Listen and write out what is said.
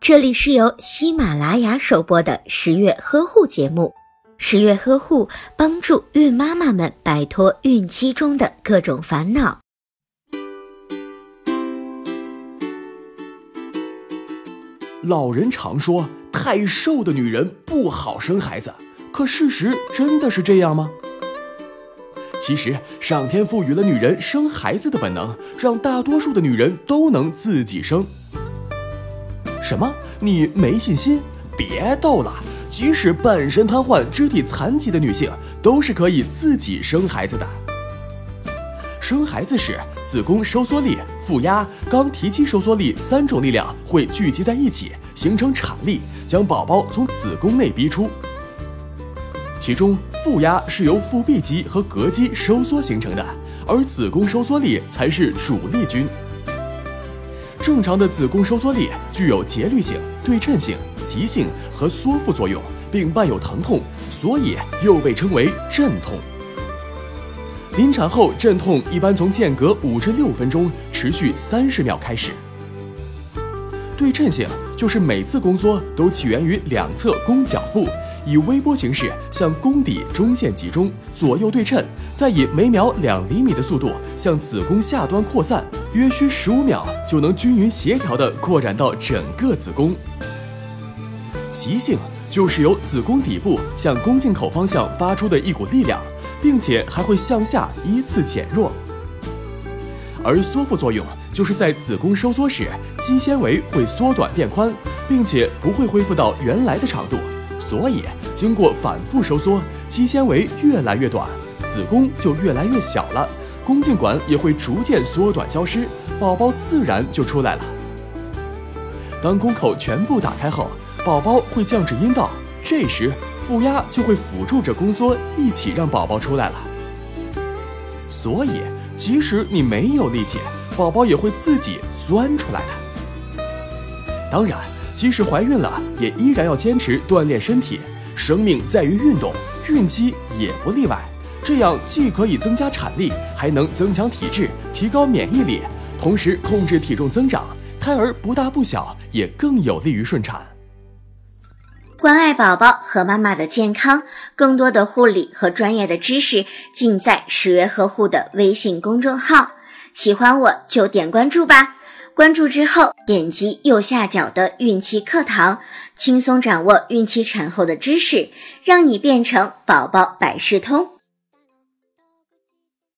这里是由喜马拉雅首播的十月呵护节目。十月呵护帮助孕妈妈们摆脱孕期中的各种烦恼。老人常说，太瘦的女人不好生孩子，可事实真的是这样吗？其实，上天赋予了女人生孩子的本能，让大多数的女人都能自己生。什么？你没信心？别逗了！即使半身瘫痪、肢体残疾的女性，都是可以自己生孩子的。生孩子时，子宫收缩力、负压、肛提肌收缩力三种力量会聚集在一起，形成产力，将宝宝从子宫内逼出。其中，负压是由腹壁肌和膈肌收缩形成的，而子宫收缩力才是主力军。正常的子宫收缩力具有节律性、对称性、急性和缩腹作用，并伴有疼痛，所以又被称为阵痛。临产后阵痛一般从间隔五至六分钟，持续三十秒开始。对称性就是每次宫缩都起源于两侧宫角部。以微波形式向宫底中线集中，左右对称，再以每秒两厘米的速度向子宫下端扩散，约需十五秒就能均匀协调地扩展到整个子宫。急性就是由子宫底部向宫颈口方向发出的一股力量，并且还会向下依次减弱。而缩腹作用就是在子宫收缩时，肌纤维会缩短变宽，并且不会恢复到原来的长度。所以，经过反复收缩，肌纤维越来越短，子宫就越来越小了，宫颈管也会逐渐缩短消失，宝宝自然就出来了。当宫口全部打开后，宝宝会降至阴道，这时负压就会辅助着宫缩，一起让宝宝出来了。所以，即使你没有力气，宝宝也会自己钻出来的。当然。即使怀孕了，也依然要坚持锻炼身体。生命在于运动，孕期也不例外。这样既可以增加产力，还能增强体质，提高免疫力，同时控制体重增长。胎儿不大不小，也更有利于顺产。关爱宝宝和妈妈的健康，更多的护理和专业的知识尽在十月呵护的微信公众号。喜欢我就点关注吧。关注之后，点击右下角的孕期课堂，轻松掌握孕期产后的知识，让你变成宝宝百事通。